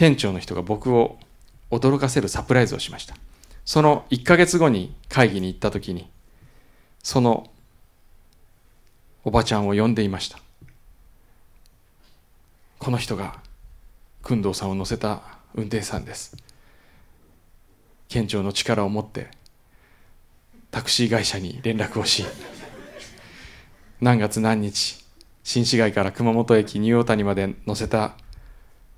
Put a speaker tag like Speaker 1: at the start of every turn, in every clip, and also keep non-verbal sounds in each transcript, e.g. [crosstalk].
Speaker 1: 県庁の人が僕を驚かせるサプライズをしました。その1ヶ月後に会議に行った時にそのおばちゃんを呼んでいました。この人が工藤さんを乗せた運転手さんです。県庁の力を持ってタクシー会社に連絡をし何月何日新市街から熊本駅ニューオータニまで乗せた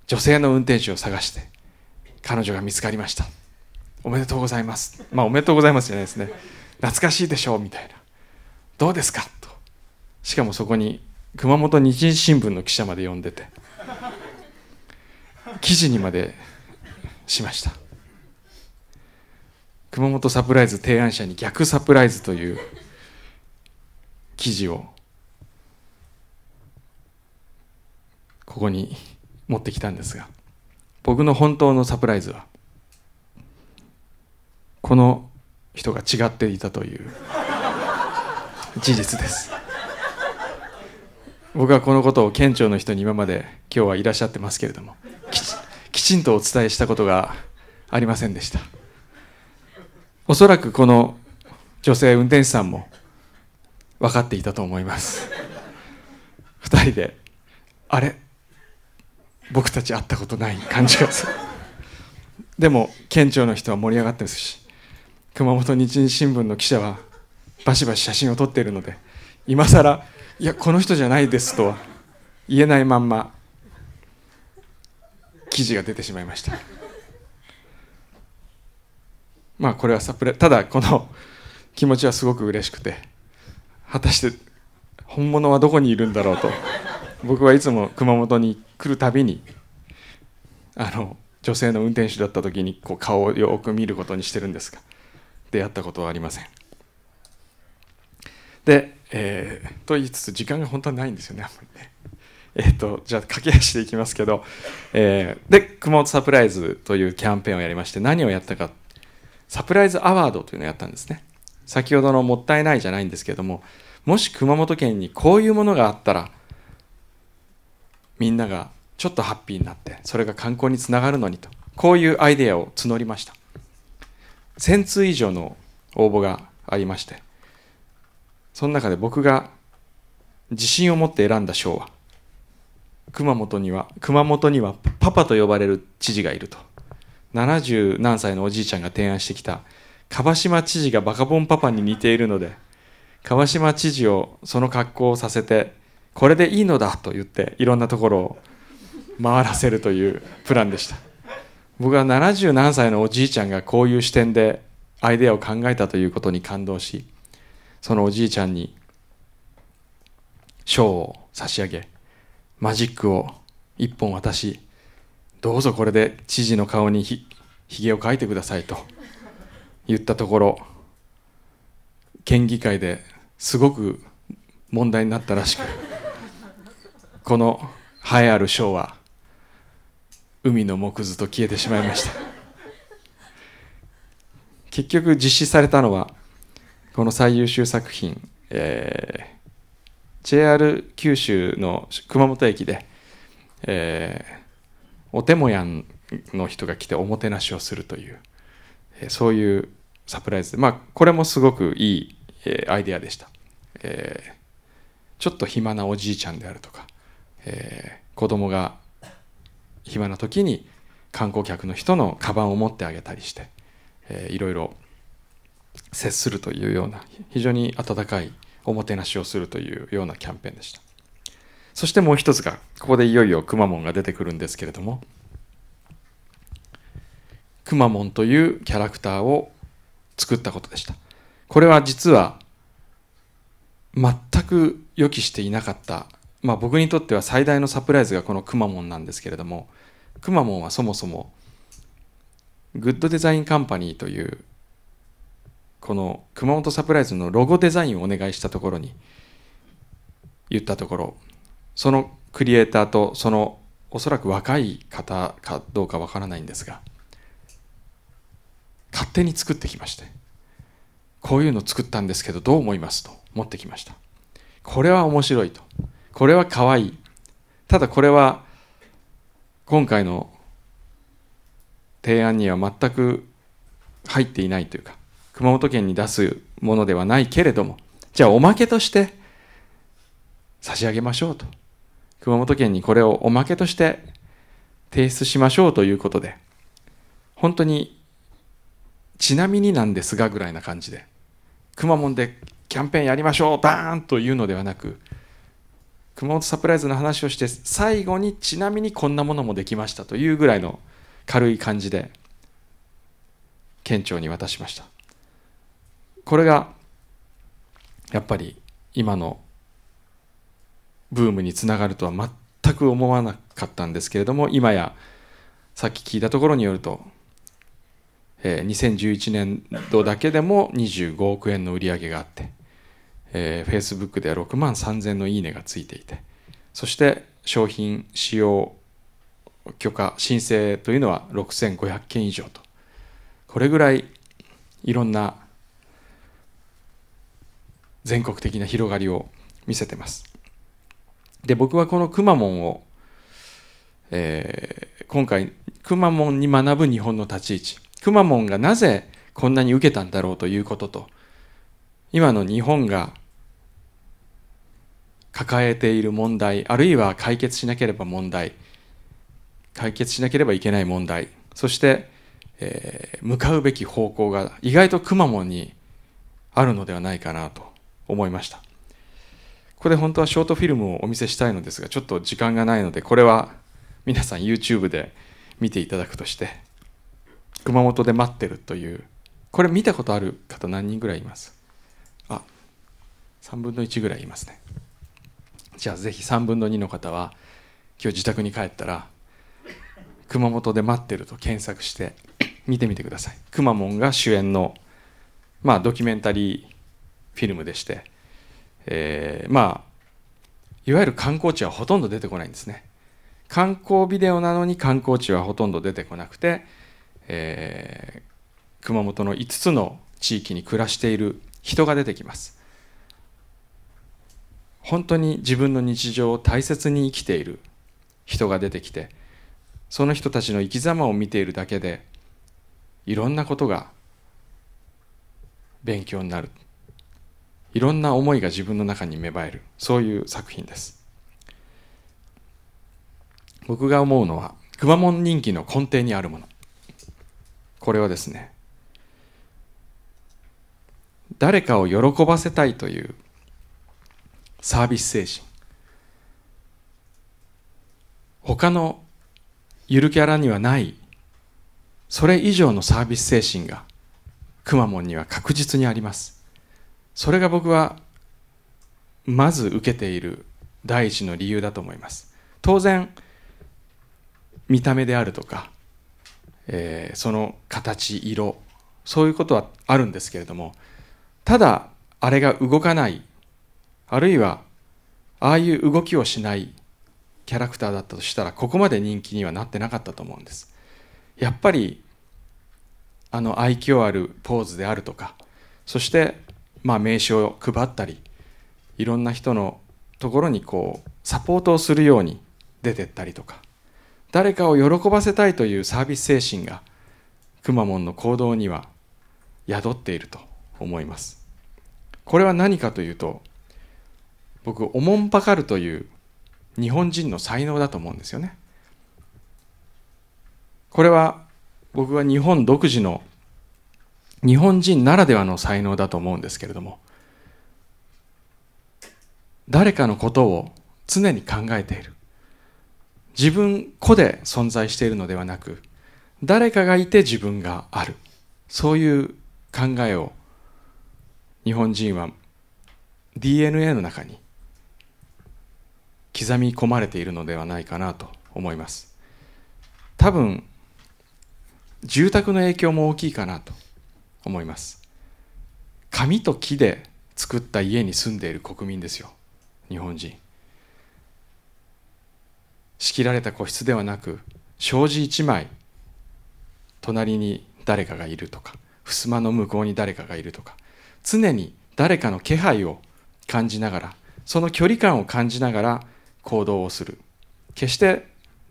Speaker 1: 女性の運転手を探して彼女が見つかりました。おめでとうございます。まあおめでとうございますじゃないですね。懐かしいでしょうみたいな。どうですか？と。しかもそこに熊本日日新聞の記者まで呼んでて記事にまでしました。熊本サプライズ提案者に逆サプライズという記事をここに持ってきたんですが僕の本当のサプライズはこの人が違っていたという事実です。僕はこのことを県庁の人に今まで今日はいらっしゃってますけれどもきちきちんとお伝えしたことがありませんでした。おそらくこの女性運転手さんも分かっていたと思います。2人であれ？僕たち会ったことない感じがする。でも県庁の人は盛り上がってますし熊本日日新聞の記者はバシバシ写真を撮っているので今さらいやこの人じゃないですとは言えないまんま記事が出てしまいました。まあこれはサプラただこの気持ちはすごく嬉しくて果たして本物はどこにいるんだろうと僕はいつも熊本に来るたびにあの女性の運転手だった時にこう顔をよく見ることにしてるんですが出会ったことはありません。で、えー、と言いつつ時間が本当はないんですよねあんまりね。えっ、ー、とじゃあ駆け足でいきますけど、えー、で熊本サプライズというキャンペーンをやりまして何をやったかサプライズアワードというのをやったんですね。先ほどのもったいないじゃないんですけどももし熊本県にこういうものがあったらみんながちょっとハッピーになってそれが観光につながるのにと。こういうアイデアを募りました。1000通以上の応募がありましてその中で僕が自信を持って選んだ賞は熊本には熊本にはパパと呼ばれる知事がいると。70何歳のおじいちゃんが提案してきた川島知事がバカボンパパに似ているので川島知事をその格好をさせてこれでいいのだと言っていろんなところを回らせるというプランでした。僕は70何歳のおじいちゃんがこういう視点でアイデアを考えたということに感動しそのおじいちゃんに賞を差し上げマジックを一本渡しどうぞこれで知事の顔にひひげを描いてくださいと言ったところ県議会ですごく問題になったらしくこの栄えある賞は海の木図と消えてしまいました。[laughs] 結局実施されたのはこの最優秀作品、えー、JR 九州の熊本駅で、えー、おてもやんの人が来ておもてなしをするという、えー、そういうサプライズでまあこれもすごくいい、えー、アイデアでした、えー、ちょっと暇なおじいちゃんであるとかえー、子供が暇な時に観光客の人のカバンを持ってあげたりして、えー、いろいろ接するというような非常に温かいおもてなしをするというようなキャンペーンでした。そしてもう一つがここでいよいよくまモンが出てくるんですけれどもくまモンというキャラクターを作ったことでした。これは実は全く予期していなかったまあ、僕にとっては最大のサプライズがこのくまモンなんですけれどもくまモンはそもそもグッドデザインカンパニーというこの熊本サプライズのロゴデザインをお願いしたところに言ったところそのクリエイターとそのおそらく若い方かどうかわからないんですが勝手に作ってきましてこういうの作ったんですけどどう思いますと持ってきました。これは面白いと。これは可愛い。ただこれは今回の提案には全く入っていないというか熊本県に出すものではないけれどもじゃあおまけとして差し上げましょうと。熊本県にこれをおまけとして提出しましょうということで本当にちなみになんですがぐらいな感じでくまモンでキャンペーンやりましょうバーンというのではなく熊本サプライズの話をして最後にちなみにこんなものもできましたというぐらいの軽い感じで県庁に渡しました。これがやっぱり今のブームにつながるとは全く思わなかったんですけれども今やさっき聞いたところによると、えー、2011年度だけでも25億円の売り上げがあって、えー、Facebook では6万3000のいいねがついていてそして商品使用許可申請というのは6500件以上とこれぐらいいろんな全国的な広がりを見せてます。で僕はこのくまモンを、えー、今回くまモンに学ぶ日本の立ち位置。くまモンがなぜこんなに受けたんだろうということと今の日本が抱えている問題あるいは解決しなければ問題解決しなければいけない問題そして、えー、向かうべき方向が意外とくまモンにあるのではないかなと思いました。ここで本当はショートフィルムをお見せしたいのですがちょっと時間がないのでこれは皆さん YouTube で見ていただくとして熊本で待ってるというこれ見たことある方何人ぐらいいます？あ3分の1ぐらいいますね。じゃあぜひ3分の2の方は今日自宅に帰ったら熊本で待ってると検索して見てみてください。くまモンが主演のまあドキュメンタリーフィルムでして、えー、まあいわゆる観光地はほとんど出てこないんですね。観光ビデオなのに観光地はほとんど出てこなくて、えー、熊本の5つの地域に暮らしている人が出てきます。本当に自分の日常を大切に生きている人が出てきてその人たちの生き様を見ているだけでいろんなことが勉強になる。いろんな思いが自分の中に芽生える。そういう作品です。僕が思うのはくまモン人気の根底にあるもの。これはですね誰かを喜ばせたいというサービス精神。他のゆるキャラにはない。それ以上のサービス精神がくまモンには確実にあります。それが僕はまず受けている第一の理由だと思います。当然見た目であるとか、えー、その形色そういうことはあるんですけれどもただあれが動かないあるいはああいう動きをしないキャラクターだったとしたらここまで人気にはなってなかったと思うんです。やっぱりあの愛嬌あるポーズであるとかそしてまあ、名刺を配ったりいろんな人のところにこうサポートをするように出てったりとか誰かを喜ばせたいというサービス精神がくまモンの行動には宿っていると思います。これは何かというと僕おもんぱかるという日本人の才能だと思うんですよね。これは僕は日本独自の日本人ならではの才能だと思うんですけれども誰かのことを常に考えている。自分個で存在しているのではなく誰かがいて自分がある。そういう考えを日本人は DNA の中に刻み込まれているのではないかなと思います。多分住宅の影響も大きいかなと思います。紙と木で作った家に住んでいる国民ですよ。日本人。仕切られた個室ではなく障子一枚隣に誰かがいるとか襖の向こうに誰かがいるとか常に誰かの気配を感じながらその距離感を感じながら行動をする。決して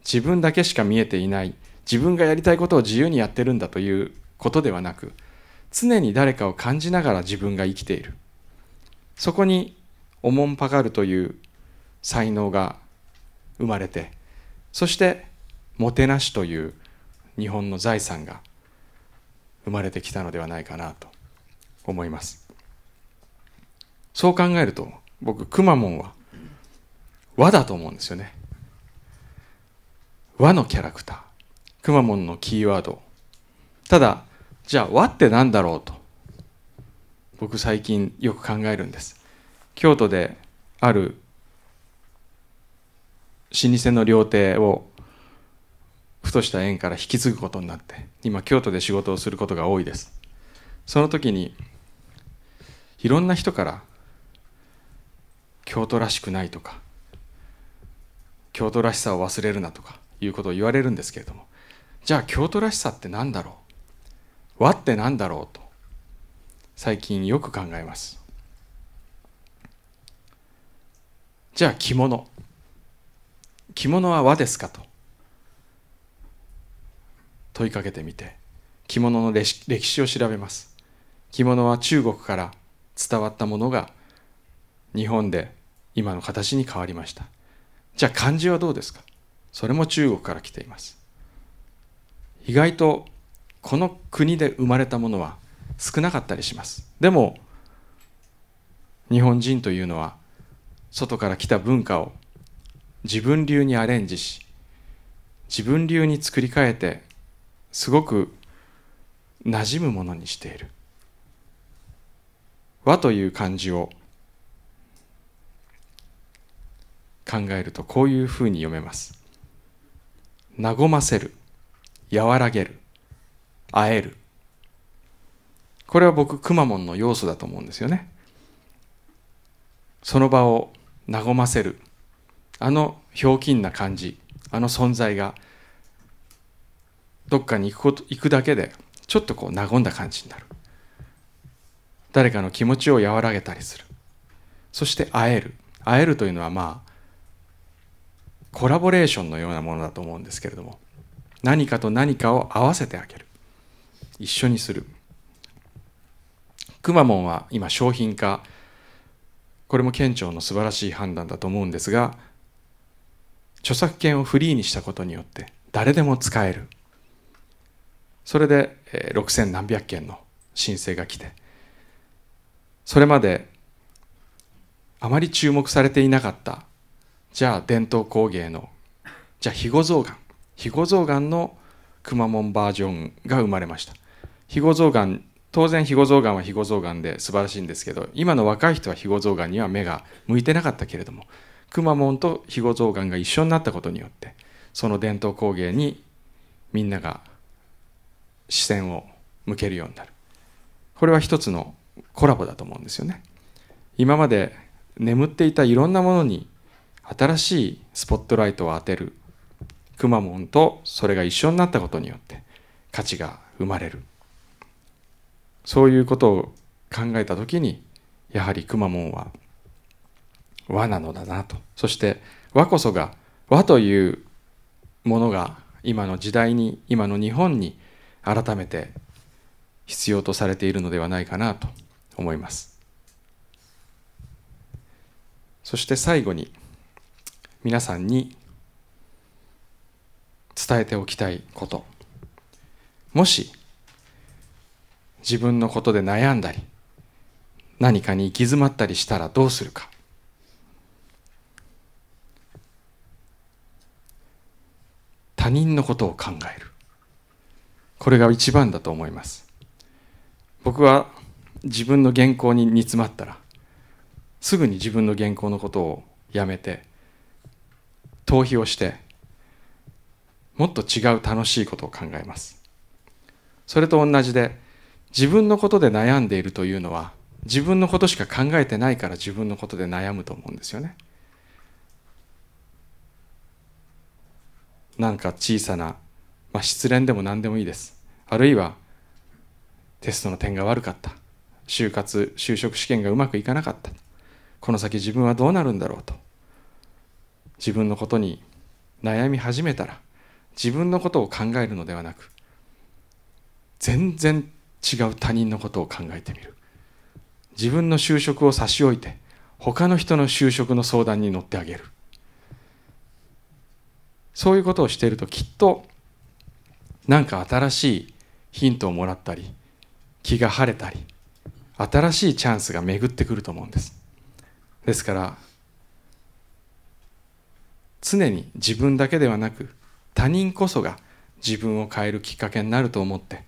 Speaker 1: 自分だけしか見えていない。自分がやりたいことを自由にやってるんだということではなく常に誰かを感じながら自分が生きている。そこにおもんぱかるという才能が生まれてそしてもてなしという日本の財産が生まれてきたのではないかなと思います。そう考えると僕くまモンは和だと思うんですよね。和のキャラクター。くまモンのキーワード。ただじゃあ和って何だろうと。僕最近よく考えるんです。京都である老舗の料亭をふとした縁から引き継ぐことになって今京都で仕事をすることが多いです。その時にいろんな人から京都らしくないとか京都らしさを忘れるなとかいうことを言われるんですけれども。じゃあ京都らしさって何だろう？和って何だろうと最近よく考えます。じゃあ着物。着物は和ですかと。問いかけてみて。着物の歴史を調べます。着物は中国から伝わったものが日本で今の形に変わりました。じゃあ漢字はどうですか？それも中国から来ています。意外とこの国で生まれたものは少なかったりします。でも日本人というのは外から来た文化を自分流にアレンジし自分流に作り変えてすごく馴染むものにしている。和という漢字を考えるとこういうふうに読めます。和ませる和らげる会える。これは僕くまモンの要素だと思うんですよね。その場を和ませる。あのひょうきんな感じあの存在がどっかに行くこと行くだけでちょっとこう和んだ感じになる。誰かの気持ちを和らげたりする。そして会える。会えるというのはまあコラボレーションのようなものだと思うんですけれども何かと何かを合わせてあげる。一緒にする。くまモンは今商品化。これも県庁の素晴らしい判断だと思うんですが著作権をフリーにしたことによって誰でも使える。それで6000何百件の申請が来てそれまであまり注目されていなかったじゃあ伝統工芸のじゃあ肥後象がん肥後象がんのくまモンバージョンが生まれました。肥後象がん当然肥後象がんは肥後象がんで素晴らしいんですけど今の若い人は肥後象がんには目が向いてなかったけれどもくまモンと肥後象がんが一緒になったことによってその伝統工芸にみんなが視線を向けるようになる。これは一つのコラボだと思うんですよね。今まで眠っていたいろんなものに新しいスポットライトを当てる。くまモンとそれが一緒になったことによって価値が生まれる。そういうことを考えた時にやはりくまモンは和なのだなと。そして和こそが和というものが今の時代に今の日本に改めて必要とされているのではないかなと思います。そして最後に皆さんに伝えておきたいこと。もし自分のことで悩んだり何かに行き詰まったりしたらどうするか。他人のことを考える。これが一番だと思います。僕は自分の原稿に煮詰まったらすぐに自分の原稿のことをやめて逃避をしてもっと違う楽しいことを考えます。それと同じで自分のことで悩んでいるというのは自分のことしか考えてないから自分のことで悩むと思うんですよね。なんか小さな、まあ、失恋でも何でもいいです。あるいはテストの点が悪かった。就活就職試験がうまくいかなかった。この先自分はどうなるんだろうと。自分のことに悩み始めたら自分のことを考えるのではなく全然違う他人のことを考えてみる。自分の就職を差し置いて他の人の就職の相談に乗ってあげる。そういうことをしているときっと何か新しいヒントをもらったり気が晴れたり新しいチャンスが巡ってくると思うんです。ですから常に自分だけではなく他人こそが自分を変えるきっかけになると思って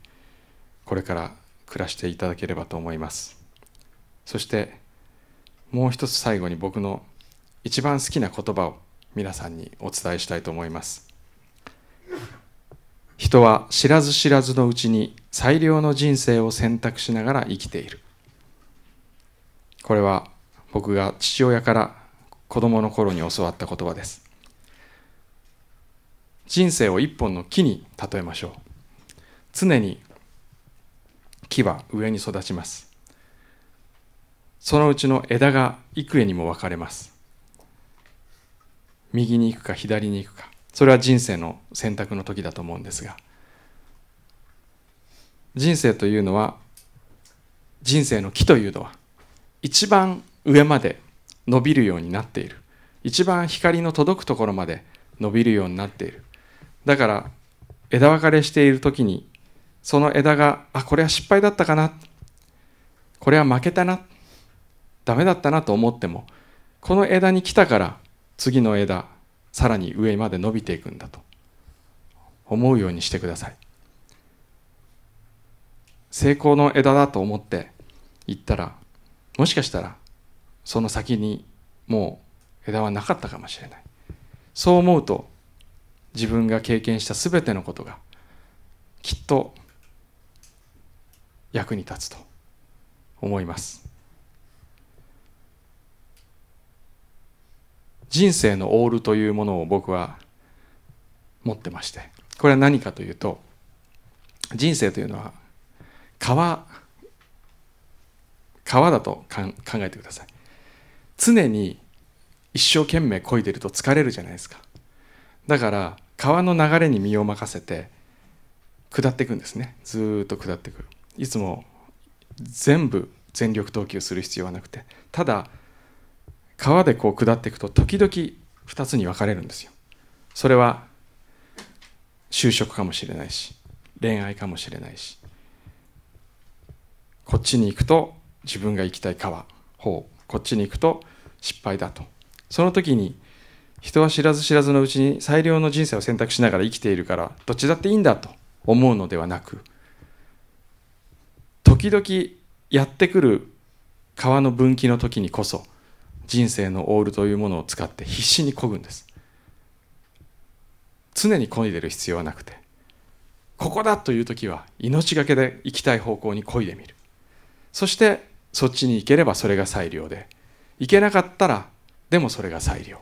Speaker 1: これから暮らしていただければと思います。そしてもう一つ最後に僕の一番好きな言葉を皆さんにお伝えしたいと思います。人は知らず知らずのうちに最良の人生を選択しながら生きている。これは僕が父親から子供の頃に教わった言葉です。人生を一本の木に例えましょう。常に木は上に育ちます。そのうちの枝が幾重にも分かれます。右に行くか左に行くか。それは人生の選択の時だと思うんですが。人生というのは人生の木というのは一番上まで伸びるようになっている。一番光の届くところまで伸びるようになっている。だから枝分かれしている時にその枝があこれは失敗だったかな。これは負けたな。ダメだったなと思ってもこの枝に来たから次の枝さらに上まで伸びていくんだと。思うようにしてください。成功の枝だと思って行ったらもしかしたらその先にもう枝はなかったかもしれない。そう思うと自分が経験した全てのことがきっと役に立つと思います。人生のオールというものを僕は持ってましてこれは何かというと人生というのは川川だと考えてください。常に一生懸命漕いでると疲れるじゃないですか。だから川の流れに身を任せて下っていくんですね。ずっと下っていくいつも全部全力投球する必要はなくて。ただ川でこう下っていくと時々2つに分かれるんですよ。それは就職かもしれないし恋愛かもしれないしこっちに行くと自分が行きたい川方こっちに行くと失敗だと。その時に人は知らず知らずのうちに最良の人生を選択しながら生きているからどっちだっていいんだと思うのではなく時々やってくる川の分岐の時にこそ人生のオールというものを使って必死に漕ぐんです。常に漕いでる必要はなくてここだという時は命がけで行きたい方向に漕いでみる。そしてそっちに行ければそれが最良で行けなかったらでもそれが最良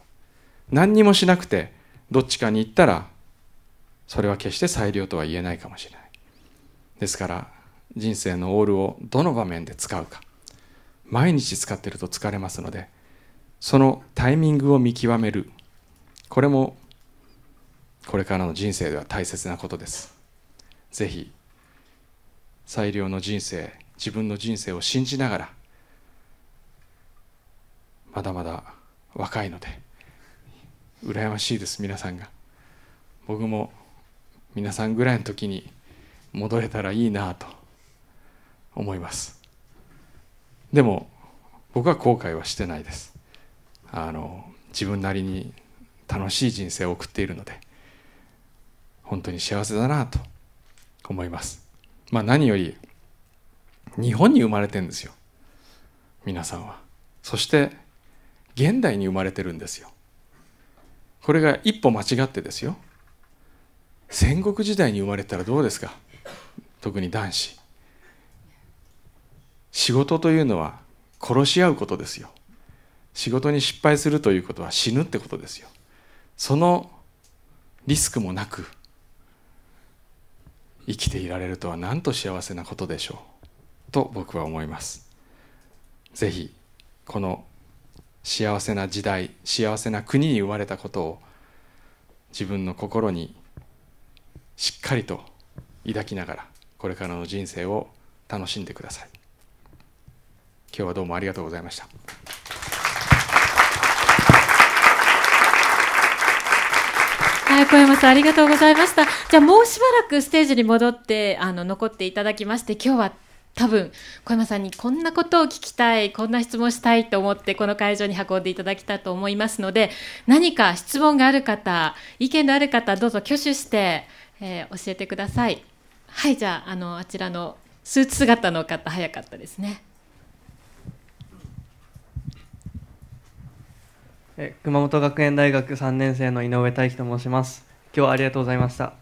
Speaker 1: 何にもしなくてどっちかに行ったらそれは決して最良とは言えないかもしれない。ですから人生のオールをどの場面で使うか毎日使ってると疲れますのでそのタイミングを見極める。これもこれからの人生では大切なことです。ぜひ最良の人生自分の人生を信じながらまだまだ若いので羨ましいです皆さんが。僕も皆さんぐらいの時に戻れたらいいなと思います。でも僕は後悔はしてないです。あの自分なりに楽しい人生を送っているので本当に幸せだなと思います。まあ何より日本に生まれてんですよ。皆さんは。そして現代に生まれてるんですよ。これが一歩間違ってですよ。戦国時代に生まれたらどうですか？特に男子。仕事というのは殺し合うことですよ。仕事に失敗するということは死ぬってことですよ。そのリスクもなく生きていられるとはなんと幸せなことでしょう。と僕は思います。ぜひこの幸せな時代幸せな国に生まれたことを自分の心にしっかりと抱きながらこれからの人生を楽しんでください今日はどうもありがとうございました
Speaker 2: はい、小山さんありがとうございました。じゃあもうしばらくステージに戻ってあの残っていただきまして、今日は多分小山さんにこんなことを聞きたい、こんな質問したいと思ってこの会場に運んでいただきたいと思いますので、何か質問がある方、意見のある方どうぞ挙手して、えー教えてください。はい、じゃああのあちらのスーツ姿の方早かったですね。
Speaker 3: え熊本学園大学3年生の井上大輝と申します。今日はありがとうございました。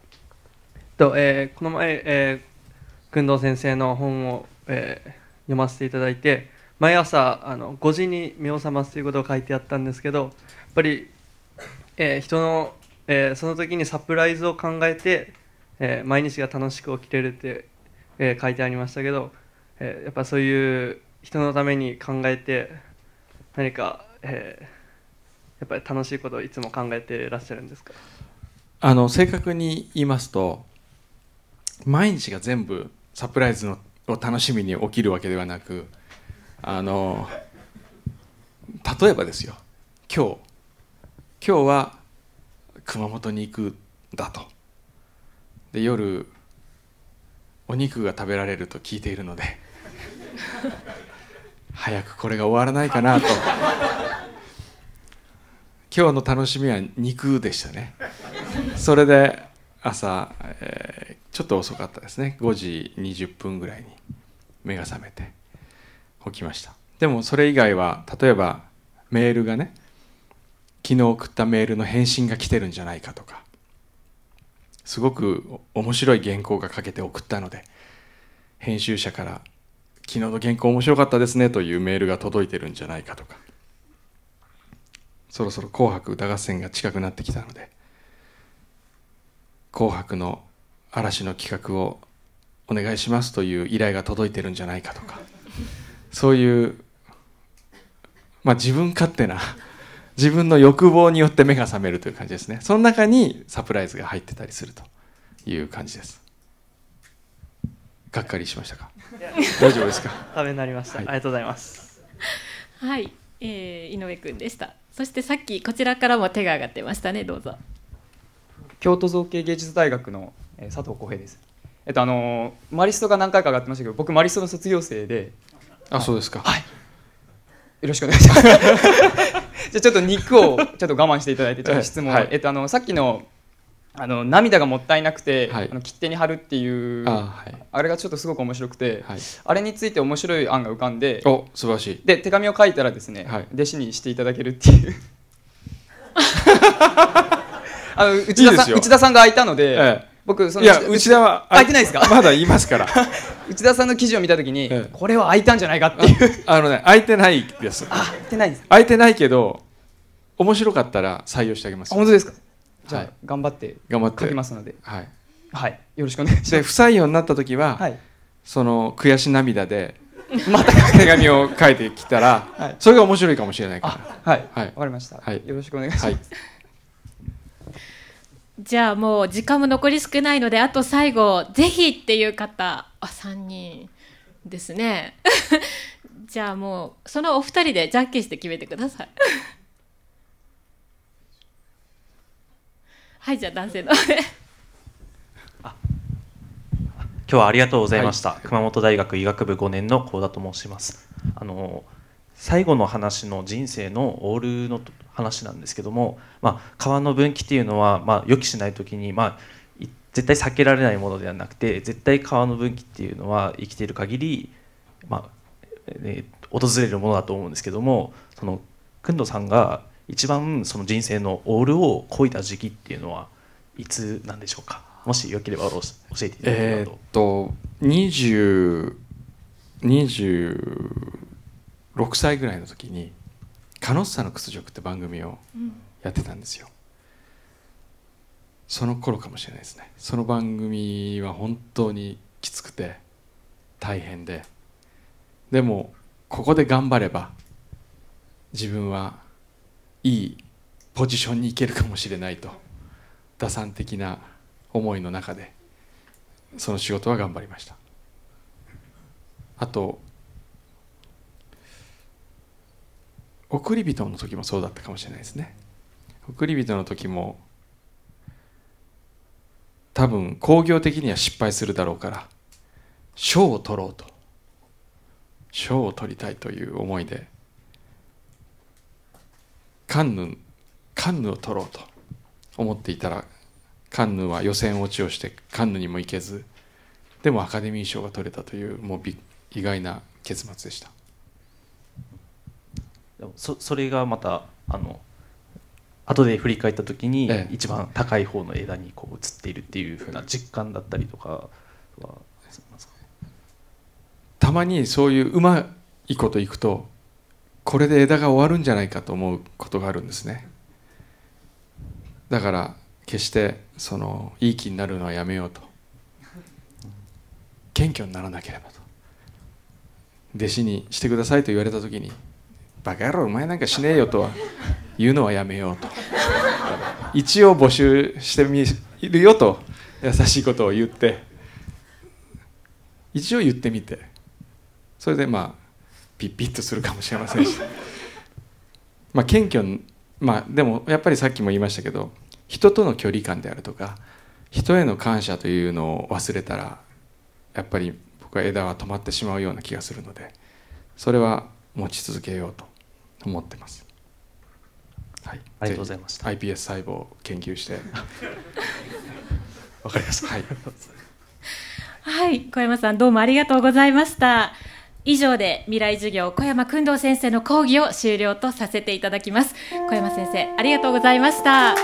Speaker 3: とえーこの前、えー、工藤先生の本を、えー読ませていただいて、毎朝あの5時に目を覚ますということを書いてあったんですけど、やっぱり、えー人の、えーその時にサプライズを考えて、えー毎日が楽しく起きれるって、え書いてありましたけど、えやっぱそういう人のために考えて何か、えやっぱり楽しいことをいつも考えていらっしゃるんですか？
Speaker 1: あの正確に言いますと毎日が全部サプライズのを楽しみに起きるわけではなくあの例えばですよ。今日。今日は熊本に行くだと。で夜お肉が食べられると聞いているので。[laughs] 早くこれが終わらないかなと。今日の楽しみは肉でしたね。それで朝、えーちょっと遅かったですね。5時20分ぐらいに目が覚めて起きました。でもそれ以外は例えばメールがね昨日送ったメールの返信が来てるんじゃないかとかすごく面白い原稿が書けて送ったので編集者から「昨日の原稿面白かったですね」というメールが届いてるんじゃないかとかそろそろ「紅白歌合戦」が近くなってきたので「紅白」の嵐の企画をお願いしますという依頼が届いてるんじゃないかとか。そういう、まあ、自分勝手な自分の欲望によって目が覚めるという感じですね。その中にサプライズが入ってたりするという感じです。がっかりしましたか？大丈夫ですか？[laughs]
Speaker 3: ためになりました、
Speaker 1: はい。
Speaker 3: ありがとうございます。
Speaker 2: はい、えー井上くんでした。そしてさっきこちらからも手が挙がってましたね。どうぞ。
Speaker 4: 京都造形芸術大学の、えー佐藤浩平です。えっとあのーマリストが何回か上がってましたけど、僕マリストの卒業生で、
Speaker 1: あそうですか、
Speaker 4: はい、よろしくお願いします。[laughs] じゃあちょっと肉をちょっと我慢していただいてちょっと質問、
Speaker 1: はい。
Speaker 4: えっとあのさっきのあの涙がもったいなくて、
Speaker 1: はい。
Speaker 4: あの切手に貼るっていう
Speaker 1: あはい。
Speaker 4: あれがちょっとすごく面白くて、
Speaker 1: はい。
Speaker 4: あれについて面白い案が浮かんで、
Speaker 1: お素晴らしい。
Speaker 4: で手紙を書いたらですね、
Speaker 1: はい。
Speaker 4: 弟子にしていただけるっていう。[laughs] あの内田さん内田さんが開いたので、
Speaker 1: ええ
Speaker 4: 僕その
Speaker 1: いや内田は
Speaker 4: 開いてないですか？
Speaker 1: まだ言いますから。[laughs]
Speaker 4: 内田さんの記事を見たときに、
Speaker 1: ええ。
Speaker 4: これは開いたんじゃないかっていう。
Speaker 1: あのね空いてないです。
Speaker 4: あ開いてないです
Speaker 1: 空いてないけど面白かったら採用してあげます
Speaker 4: あ本当ですか？じゃあ、
Speaker 1: はい。
Speaker 4: 頑張って
Speaker 1: 頑張って。
Speaker 4: 書きますので。
Speaker 1: はい。
Speaker 4: はい。よろしくお願いし
Speaker 1: で不
Speaker 4: ます
Speaker 1: 採用になった時は、
Speaker 4: はい。
Speaker 1: その悔し涙で
Speaker 4: また
Speaker 1: 手紙を書いてきたら、[laughs]
Speaker 4: はい。
Speaker 1: それが面白いかもしれないか
Speaker 4: あはい。わ、
Speaker 1: はい。
Speaker 4: かりました、
Speaker 1: はい。
Speaker 4: よろしくお願いします、
Speaker 1: はい
Speaker 2: じゃあもう時間も残り少ないのであと最後ぜひっていう方あ3人ですね。[laughs] じゃあもうそのお二人でじゃんけんして決めてください。[laughs] はいじゃあ男性の。
Speaker 5: 今日はありがとうございました、熊本大学医学部5年の幸田と申します。あの最後の話の人生のオールの話なんですけども、まあ、川の分岐っていうのは、まあ、予期しない時に、まあ、絶対避けられないものではなくて絶対川の分岐っていうのは生きている限り、まあえー訪れるものだと思うんですけどもその工藤さんが一番その人生のオールをこいた時期っていうのはいつなんでしょうか？もしよければ教えていただけれ
Speaker 1: えーっ
Speaker 5: と。
Speaker 1: と20 26歳ぐらいの時に「カノッサの屈辱」って番組をやってたんですよ。その頃かもしれないですね。その番組は本当にきつくて大変で。でもここで頑張れば自分はいいポジションに行けるかもしれないと打算的な思いの中でその仕事は頑張りました。あと送り人の時もそうだったかもしれないですね。送り人の時も多分工業的には失敗するだろうから賞を取ろうと。賞を取りたいという思いでカンヌカンヌを取ろうと思っていたらカンヌは予選落ちをしてカンヌにも行けずでもアカデミー賞が取れたというもう意外な結末でした。
Speaker 5: そそれがまたあの後で振り返った時に
Speaker 1: ええ。
Speaker 5: 一番高い方の枝にこう映っているっていうふうな実感だったりとかはしますか？
Speaker 1: たまにそういううまいこといくとこれで枝が終わるんじゃないかと思うことがあるんですね。だから決してそのいい気になるのはやめようと。謙虚にならなければと。弟子にしてくださいと言われた時に「バカ野郎お前なんかしねえよ」とは言うのはやめようと。一応募集してみるよと優しいことを言って。一応言ってみて。それでまあピッピッとするかもしれませんし。まあ謙虚まあでもやっぱりさっきも言いましたけど人との距離感であるとか人への感謝というのを忘れたらやっぱり僕は枝は止まってしまうような気がするのでそれは持ち続けようと。思ってます。はい、
Speaker 5: ありがとうございました
Speaker 1: iPS 細胞を研究して [laughs]
Speaker 5: わかりました
Speaker 1: はい
Speaker 2: はい、小山さんどうもありがとうございました。以上で未来授業小山君堂先生の講義を終了とさせていただきます。小山先生ありがとうございました。